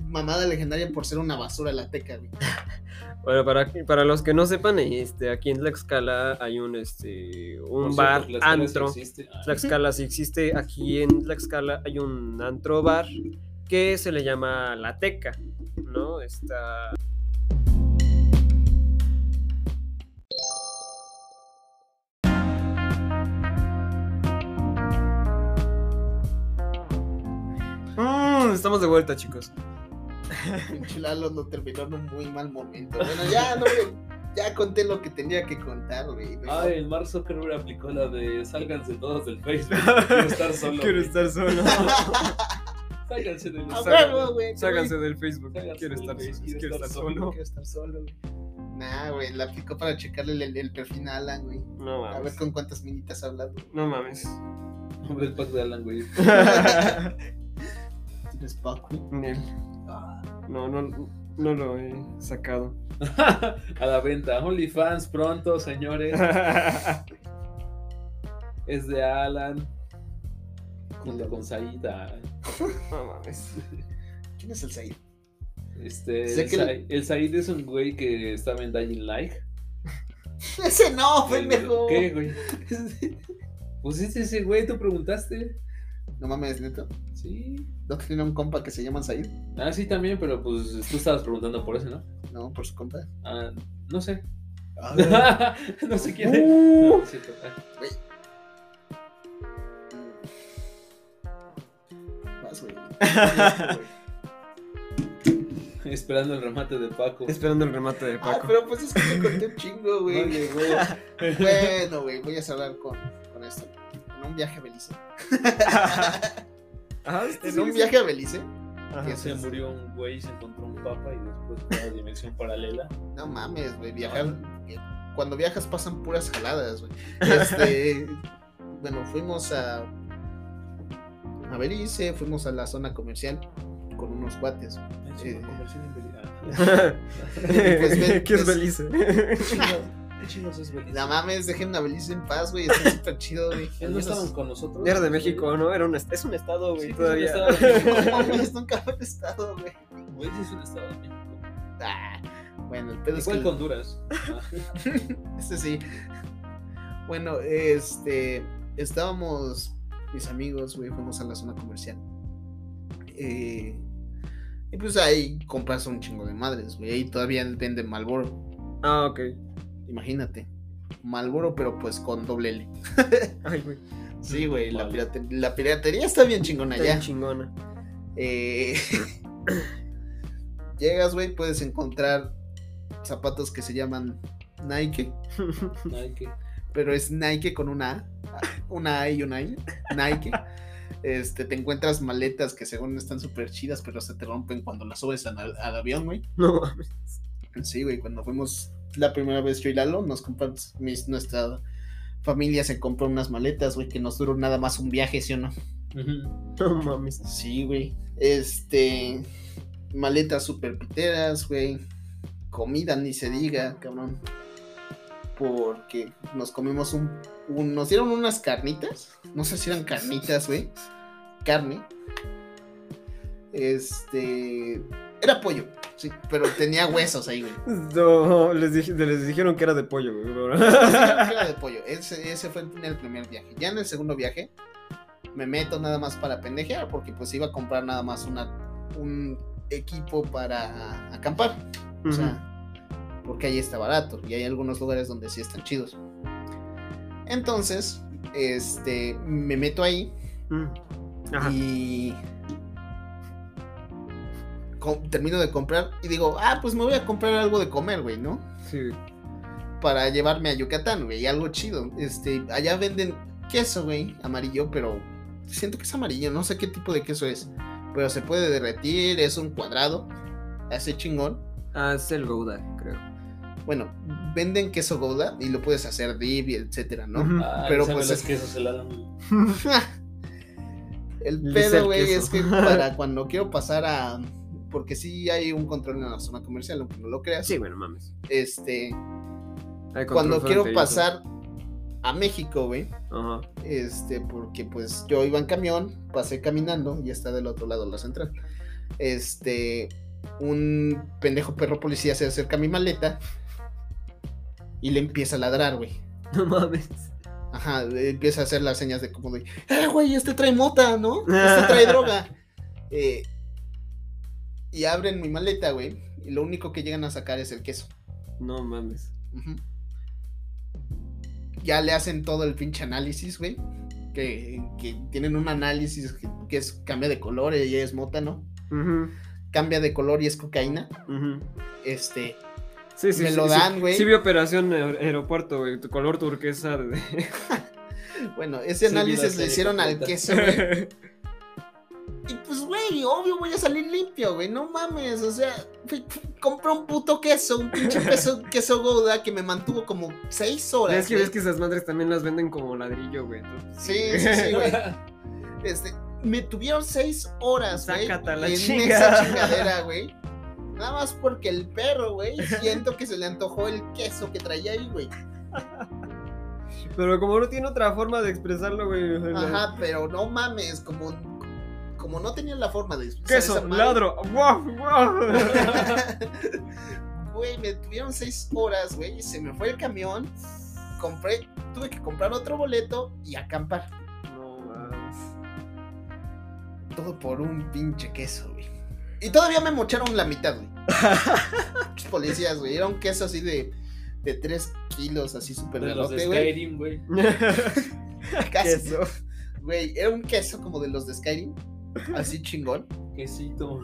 mamada legendaria por ser una basura la teca, güey. <laughs> Bueno, para, para los que no sepan, este, aquí en Tlaxcala hay un, este, un bar, cierto, la escuela sí antro. existe. Ah, Tlaxcala sí existe. Aquí en Tlaxcala hay un antro bar que se le llama La Teca, ¿no? Está. Mm, estamos de vuelta, chicos. <laughs> Pinche Lalo no terminó en un muy mal momento. Bueno, ya, no, güey, ya conté lo que tenía que contar, güey. Mejor- Ay, el Mark Zuckerberg aplicó la de sálganse todos del Facebook. <laughs> Quiero estar solo. Quiero güey. estar solo. <laughs> Sálganse del A Sácalo. huevo, güey. Ságanse del Facebook. Quiero del estar, Facebook, quiero quiero estar estar solo. Quiero estar solo, güey. Nah, güey, la aplicó para checarle el, el perfil a Alan, güey. No A ver mames. con cuántas minitas hablas, güey. No mames. Hombre, el pack de Alan, güey. Pack, güey. Nel. No, no, no lo he sacado. <laughs> A la venta. OnlyFans pronto, señores. <laughs> Es de Alan. Junto con Saida. <laughs> No mames. ¿Quién es el Said? Este, Sé el, que Said, el Said es un güey que estaba en Dying Light. Ese no, El- pendejo. ¿Qué, güey? Pues es ese güey, tú preguntaste. No mames, neto. Sí. ¿No tenía un compa que se llama Said? Ah, sí, también, pero pues tú estabas preguntando por eso, ¿no? No, por su compa. Ah, no sé. Ah, <laughs> no sé quién es. Uh. No, es cierto. Ah, Vas, güey. <laughs> Esperando el remate de Paco. Esperando el remate de Ah, Paco. pero pues es que te conté un chingo, No güey. <laughs> Bueno, güey, voy a cerrar con, con esto. En un viaje a Belice. Ajá, En sí, un sí. viaje a Belice. Ajá. Se murió un güey, se encontró un papa y después fue a la dimensión paralela. No mames, güey, viajar. Cuando viajas pasan puras jaladas, güey. Este. <laughs> bueno, fuimos a. A Belice, fuimos a la zona comercial con unos cuates. Sí. Sí. Conversión en Belice. <laughs> <laughs> Pues, ven, ¿Qué es pues- Belice? ¿Qué chingos es Belice? No mames, dejen a Belice en paz, güey. Está súper chido, güey. <laughs> ¿No estaban con nosotros? Era de México, ¿no? Era un est- es un estado, güey, Sí, todavía. es un estado. <laughs> No mames, nunca he estado, güey. Güey, sí es un estado de México. Ah, bueno, el pedo es Igual que. que Honduras. <laughs> Ah, Este sí. Bueno, este. Estábamos. Mis amigos, güey, fuimos a la zona comercial. Eh, y pues ahí compras un chingo de madres, güey. Ahí todavía venden Malboro. Ah, ok. Imagínate. Malboro, pero pues con doble L. <laughs> Ay, güey. Sí, güey. La, piratería está bien chingona Está ya. bien chingona. Eh, <laughs> llegas, güey, puedes encontrar zapatos que se llaman Nike. <laughs> Nike. pero es Nike con una A, una A y una I, Nike. Este, te encuentras maletas que según están súper chidas, pero se te rompen cuando las subes al, al avión, güey. No mames. Sí, güey, cuando fuimos la primera vez yo y Lalo, nos compramos, mis, nuestra familia se compró unas maletas, güey, que nos duró nada más un viaje, ¿sí o no? <laughs> No mames. Sí, güey. Este, maletas súper piteras, güey. Comida, ni se diga, cabrón. Porque nos comimos un, un- Nos dieron unas carnitas. No sé si eran carnitas, güey. Carne. Este. Era pollo, sí, pero tenía huesos ahí, güey. No, les, dije- les dijeron que era de pollo, güey. Era de pollo. Ese, ese fue en el primer viaje. Ya en el segundo viaje me meto nada más para pendejear porque pues iba a comprar nada más una, un equipo para acampar. O sea, porque ahí está barato y hay algunos lugares donde sí están chidos. Entonces, este, me meto ahí Mm. Ajá. y termino de comprar y digo, ah, pues me voy a comprar algo de comer, güey, ¿no? Sí. para llevarme a Yucatán, güey, algo chido. Este, allá venden queso, güey, amarillo, pero siento que es amarillo, no sé qué tipo de queso es, pero se puede derretir, es un cuadrado, hace chingón. Ah, es el Gouda, creo. Bueno, venden queso Gouda y lo puedes hacer dip y etcétera, ¿no? Ah, Pero, pues, es-. <laughs> El pedo, güey, es que <laughs> para cuando quiero pasar a porque sí hay un control en la zona comercial, aunque no lo creas. Sí, bueno, mames. Este, cuando quiero pasar a México, güey, Ajá. Este, porque pues yo iba en camión, pasé caminando y está del otro lado la central. Este, un pendejo perro policía se acerca a mi maleta y le empieza a ladrar, güey. <laughs> No mames. Ajá, empieza a hacer las señas de como de, eh, güey, este trae mota, ¿no? Este trae <laughs> droga. Eh, y abren mi maleta, güey, y lo único que llegan a sacar es el queso. No mames. Ya le hacen todo el pinche análisis, güey. Que que, tienen un análisis que, que es cambia de color y es mota, ¿no? Cambia de color y es cocaína. ujú. Este, Sí, sí, Me sí, lo dan, güey. Sí, vi operación aer- aeropuerto, güey. Tu color turquesa de. <laughs> bueno, ese análisis le hicieron al queso, güey. <laughs> Güey, obvio voy a salir limpio, güey. No mames, o sea, compré un puto queso, un pinche <laughs> queso, queso Gouda que me mantuvo como seis horas. Es que ves que esas madres también las venden como ladrillo, güey. entonces, Sí, sí, sí, güey. <laughs> Este, me tuvieron seis horas, güey. En esa <laughs> chingadera, güey. Nada más porque el perro, güey, siento que se le antojó el queso que traía ahí, güey. Pero como no tiene otra forma de expresarlo, güey. Ajá, pero no mames, como, como no tenía la forma de Queso, esa madre, ladro. ¡Guau, guau! <laughs> Güey, me tuvieron seis horas, güey, y se me fue el camión. Compré, tuve que comprar otro boleto y acampar. No mames. Todo por un pinche queso, güey. Y todavía me mocharon la mitad, güey. <laughs> Muchos policías, güey. Era un queso así de, de 3 kilos, así súper De los de grandote, güey. Skyrim, güey. <laughs> Casi. Queso. Güey, era un queso como de los de Skyrim. Así chingón. Quesito.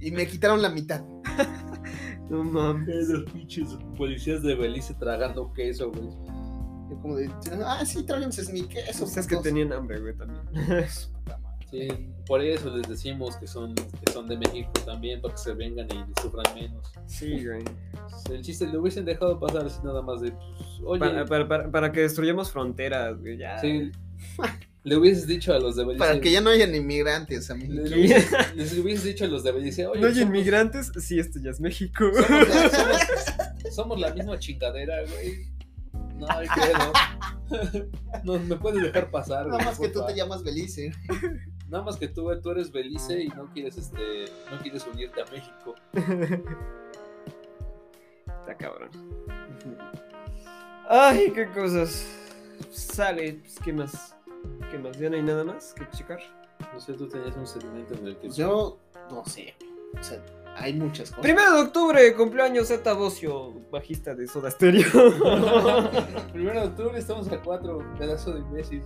Y me quitaron la mitad. No mames. Los pinches policías de Belice tragando queso, güey. Yo como de, ah, sí, tráiganse mi queso. Pues es que putos". tenían hambre, güey, también. Puta <laughs> madre. Sí, por eso les decimos que son, que son de México también, para que se vengan y sufran menos. Sí, güey. El chiste lo hubiesen dejado pasar así nada más de, pues, oye, Para, para, para, para que destruyamos fronteras, güey. Ya. sí, <laughs> le hubieses dicho a los de Belice. Para que ya no hayan inmigrantes, a mí. le- le hubieses- les hubieses dicho a los de Belice, oye, No hay somos- inmigrantes, sí, esto ya es México. somos, la, <laughs> somos- somos la misma chingadera, güey. No hay pedo. No, me puedes dejar pasar, Nada güey, más que tú te llamas Belice. Nada más que tú, tú eres Belice y no quieres este no quieres unirte a México. Está cabrón. Ay, qué cosas. Sale, pues, ¿qué más? ¿Qué más? ¿Ya no hay nada más que checar? No sé, tú tenías un segmento en el que Yo no sé. O sea, hay muchas cosas. Primero de octubre, cumpleaños Zeta Bocio, bajista de Soda Stereo. <laughs> Primero de octubre estamos a cuatro, pedazo de imbécil.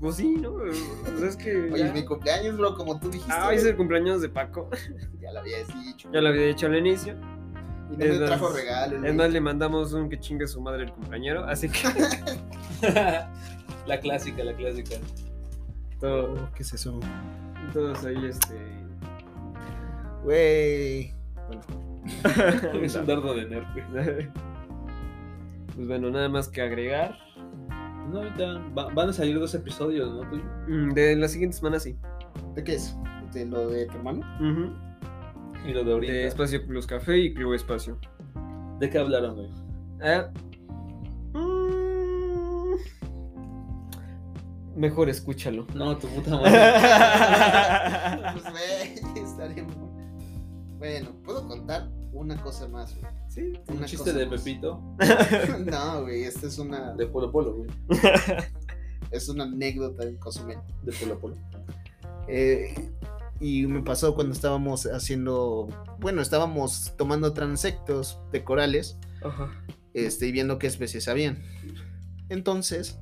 pues sí, ¿no? Pues es que. Oye, ya- es mi cumpleaños, bro, como tú dijiste. Ah, hoy es el cumpleaños de Paco. Ya lo habías dicho. Ya lo había dicho al inicio. Y no es me más- trajo regalo. Es güey. más, le mandamos un que chingue su madre el cumpleañero. Así que <laughs> <laughs> la clásica, la clásica. todo- ¿Qué es eso? todos ahí, este. Güey. Bueno, <laughs> Es un dardo de nerf. Pues bueno, nada más que agregar. No, ahorita va- van a salir dos episodios, ¿no? Tú- Mm, De la siguiente semana sí. ¿de qué es? ¿De lo de tu hermano? Ujú. Y lo de ahorita. De Espacio Plus Café y Club Espacio. ¿De qué hablaron, güey? Ah. Mejor escúchalo. No, tu puta <laughs> madre. Pues, güey, <laughs> estaría muy... Bueno, ¿puedo contar una cosa más, güey? sí. Un Una chiste cosa de más. Pepito. <laughs> No, güey, esta es una, De Polo Polo, güey. es una anécdota en Cozumel. De Polo Polo. Eh, y me pasó cuando estábamos haciendo, bueno, estábamos tomando transectos de corales Ajá. este, y viendo qué especies habían. Entonces,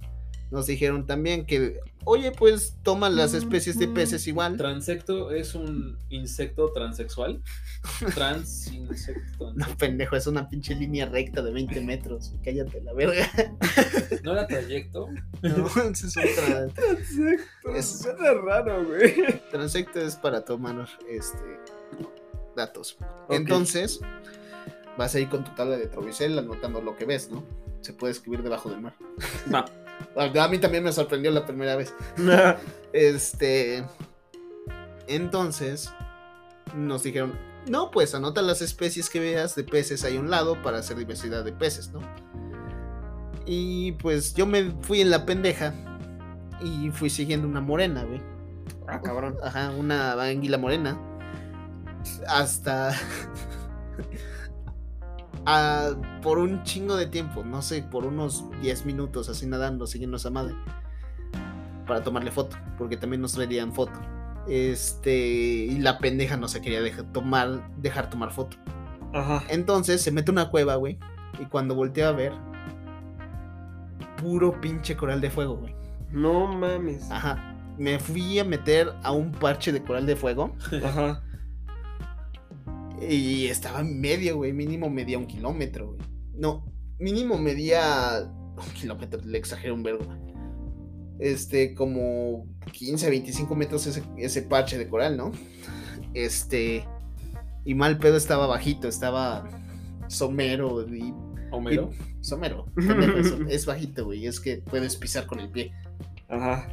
nos dijeron también que, oye, pues toma las especies de peces igual. Transecto es un insecto transexual. <laughs> Transinsecto. No, pendejo, es una pinche línea recta de 20 metros. Cállate la verga. ¿No era trayecto? <laughs> No, es un tra- Es- Suena raro, güey. transecto es para tomar este datos. Entonces, vas a ir con tu tabla de Trovicel anotando lo que ves, ¿no? Se puede escribir debajo del mar. Va. <laughs> A mí también me sorprendió la primera vez. <laughs> Este. Entonces, nos dijeron: No, pues anota las especies que veas de peces ahí a un lado para hacer diversidad de peces, ¿no? Y pues yo me fui en la pendeja y fui siguiendo una morena, güey. Ah, cabrón. Ajá, una anguila morena. Hasta. <laughs> a- por un chingo de tiempo, no sé, por unos 10 minutos así nadando, siguiendo a esa madre. Para tomarle foto, porque también nos pedían foto. Este. Y la pendeja no se quería dejar tomar, dejar tomar foto. Ajá. Entonces se mete una cueva, güey. Y cuando voltea a ver. Puro pinche coral de fuego, güey. No mames. Ajá. Me fui a meter a un parche de coral de fuego Ajá. Y estaba en medio, güey. Mínimo medía un kilómetro, güey. No, mínimo medía un kilómetro, le exagero un vergo. Este, como 15, 25 metros ese, ese parche de coral, ¿no? Este, y mal pedo estaba bajito, estaba somero y Homero. Somero. es, <laughs> es bajito, güey. Es que puedes pisar con el pie. Ajá.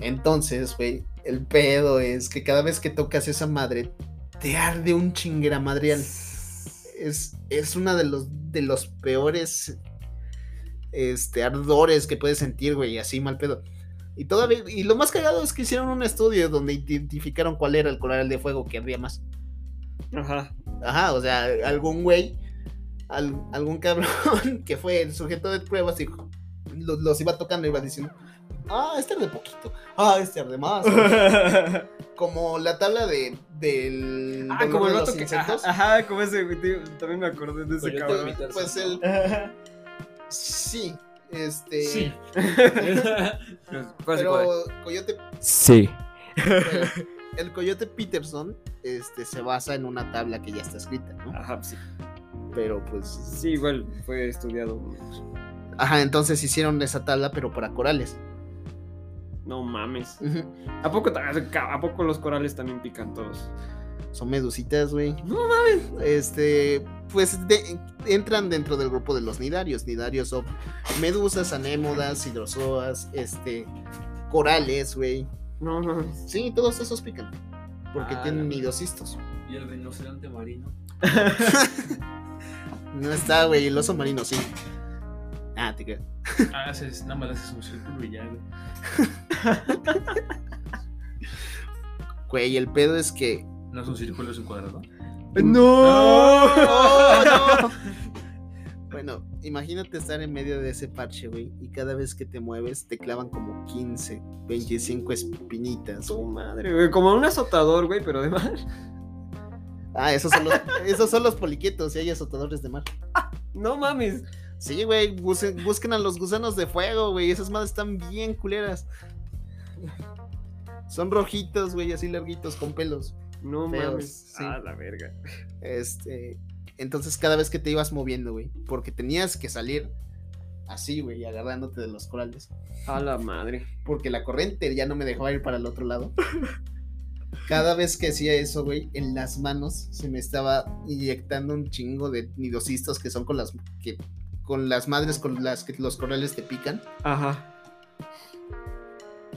Entonces, güey, el pedo es que cada vez que tocas esa madre, te arde un chinguera madreal. Es, es una de los, de los peores este, ardores que puedes sentir, güey, así mal pedo. Y todavía, y lo más cagado es que hicieron un estudio donde identificaron cuál era el coral de fuego que ardía más. Ajá. Ajá, o sea, algún güey, al- algún cabrón <laughs> que fue el sujeto de pruebas y los, los iba tocando y iba diciendo, ah, este arde poquito, ah, este arde más. <laughs> Como la tabla de, del... ah, como el de vato los que. Ajá, ajá, como ese, tío, También me acordé de ese cabrón. Pues el... Sí, este... Sí. <laughs> Pues, ¿cuál es, Pero cuál Coyote... Sí. el Coyote Peterson este, se basa en una tabla que ya está escrita, ¿no? Ajá, sí. Pero pues... Sí, igual fue estudiado. Ajá, entonces hicieron esa tabla, pero para corales. No mames. <laughs> ¿A poco, ¿A poco los corales también pican todos? Son medusitas, güey. No mames. Este, pues de- entran dentro del grupo de los nidarios. Nidarios son medusas, anémodas, hidrozoas, este, corales, güey. No mames. Sí, todos esos pican. Porque Ah, tienen nidocistos. y el rinoceronte marino. <laughs> No está, güey, el oso marino, sí. Ah, te creo. Ah, haces, nada más haces un círculo y ya, güey. <laughs> Güey, el pedo es que. No es un círculo, es un cuadrado. ¡No! ¡Oh, no! Bueno, imagínate estar en medio de ese parche, güey, y cada vez que te mueves te clavan como 15, 25 espinitas. Su güey. madre, güey. Como un azotador, güey, pero de mar. Ah, esos son los, esos son los poliquetos y hay azotadores de mar. No mames. Sí, güey, busquen, busquen a los gusanos de fuego, güey. Esas madres están bien culeras. <laughs> Son rojitos, güey, así larguitos, con pelos. No Feos, mames. sí. Ah, la verga. Este. Entonces, cada vez que te ibas moviendo, güey, porque tenías que salir así, güey, agarrándote de los corales. A la madre. Porque la corriente ya no me dejaba ir para el otro lado. Cada vez que hacía eso, güey, en las manos se me estaba inyectando un chingo de nidocistos que son con las que con las madres con las que los corales te pican. Ajá.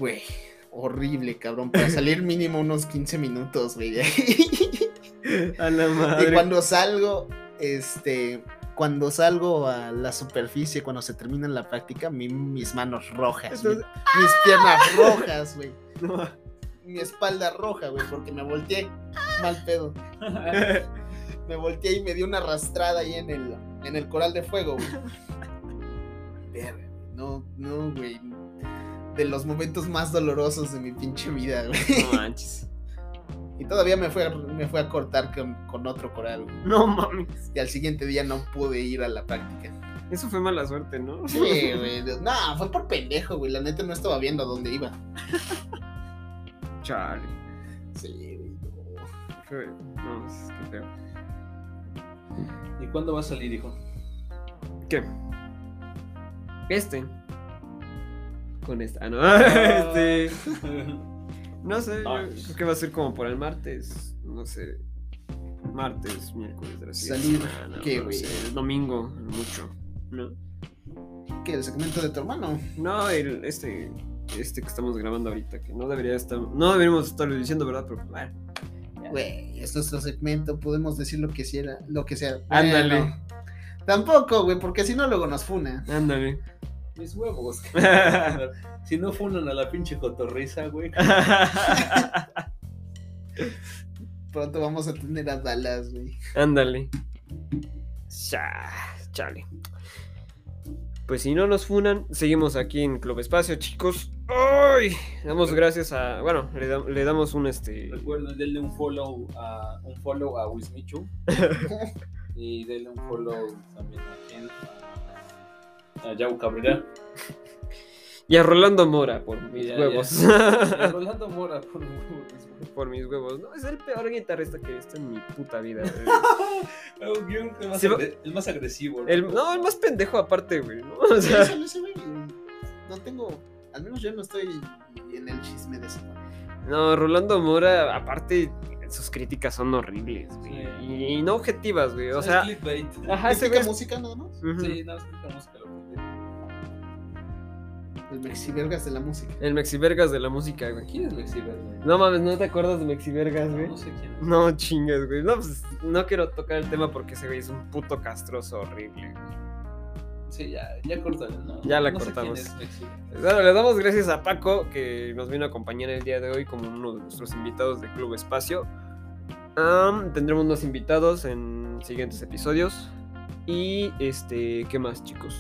Güey, horrible, cabrón. Para salir <laughs> mínimo unos 15 minutos, güey. de ahí. A la y madre. cuando salgo, este, cuando salgo a la superficie, cuando se termina la práctica, mi- mis manos rojas, mis piernas rojas, güey. No. Mi espalda roja, güey, porque me volteé. Mal pedo. <laughs> Me volteé y me di una arrastrada ahí en el, en el coral de fuego, güey. <laughs> No, no, güey. De los momentos más dolorosos de mi pinche vida, güey. No manches. <laughs> Y todavía me fue a, me fue a cortar con, con otro coral, güey. No mames. Y al siguiente día no pude ir a la práctica. Eso fue mala suerte, ¿no? Sí, güey. No, fue por pendejo, güey. La neta no estaba viendo a dónde iba. Chale. Sí, güey. no. No, es que feo. ¿Y cuándo va a salir, hijo? ¿Qué? Este. Con esta. Ah, no. <laughs> este. <laughs> No sé, yo creo que va a ser como por el martes. No sé. Martes, miércoles de la Salir, semana, ¿qué, no güey? sé, el domingo, mucho. ¿No? ¿Qué? ¿El segmento de tu hermano? No, el, este. Este que estamos grabando ahorita, que no debería estar. No deberíamos estarlo diciendo, ¿verdad? Pero bueno. Güey, es nuestro segmento. Podemos decir lo que sea. Lo que sea. Ándale. Bueno, tampoco, güey, porque si no luego nos funa. Ándale. Mis huevos. <laughs> <laughs> si no funan a la pinche cotorriza, güey. Pronto vamos a tener a Dallas, güey. Ándale. Cha- chale. Pues si no nos funan, seguimos aquí en Club Espacio, chicos. ¡Ay! Damos gracias a. Bueno, le, da- le damos un este. Recuerden, denle un follow a un follow a Wismichu. <laughs> y denle un follow también a quien a, a Yau Cabrera. Y a Rolando Mora por mis Ya, huevos. <laughs> ya. <laughs> Rolando Mora, por favor. por mis huevos. No, es el peor guitarrista que he visto en mi puta vida. güey. <laughs> El más, Sí, va- el más agresivo. El, no, el más pendejo aparte, güey. ¿no? O sea, güey, No tengo. Al menos yo no estoy en el chisme de eso. no, Rolando Mora, aparte, sus críticas son horribles, güey. Sí. Y, y no objetivas, güey. O sea, clickbait. ajá, ese ¿Critica güey. es- música nada más? Ujú. Sí, no, es que música El Mexivergas de la música. El Mexivergas de la música, güey. ¿Quién es Mexiver, güey? No mames, ¿no te acuerdas de Mexivergas, güey? No sé quién es. No chingas, güey. No, pues no quiero tocar el tema porque ese güey es un puto castroso horrible. güey. Sí, ya, ya cortale, ¿no? Ya la No cortamos. Bueno, le damos gracias a Paco que nos vino a acompañar el día de hoy como uno de nuestros invitados de Club Espacio. Tendremos unos invitados en siguientes episodios. Y este, ¿qué más, chicos?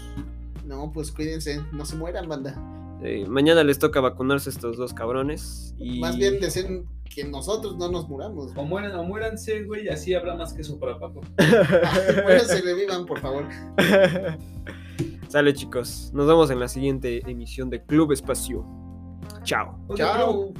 No, pues cuídense, no se mueran, banda. Eh, mañana les toca vacunarse estos dos cabrones. Y... Más bien decir que nosotros no nos muramos. O mueran o muéranse, güey, así habrá más queso para Paco. Bueno, <laughs> se revivan, por favor. <laughs> Sale, chicos. Nos vemos en la siguiente emisión de Club Espacio. Chao. Chao.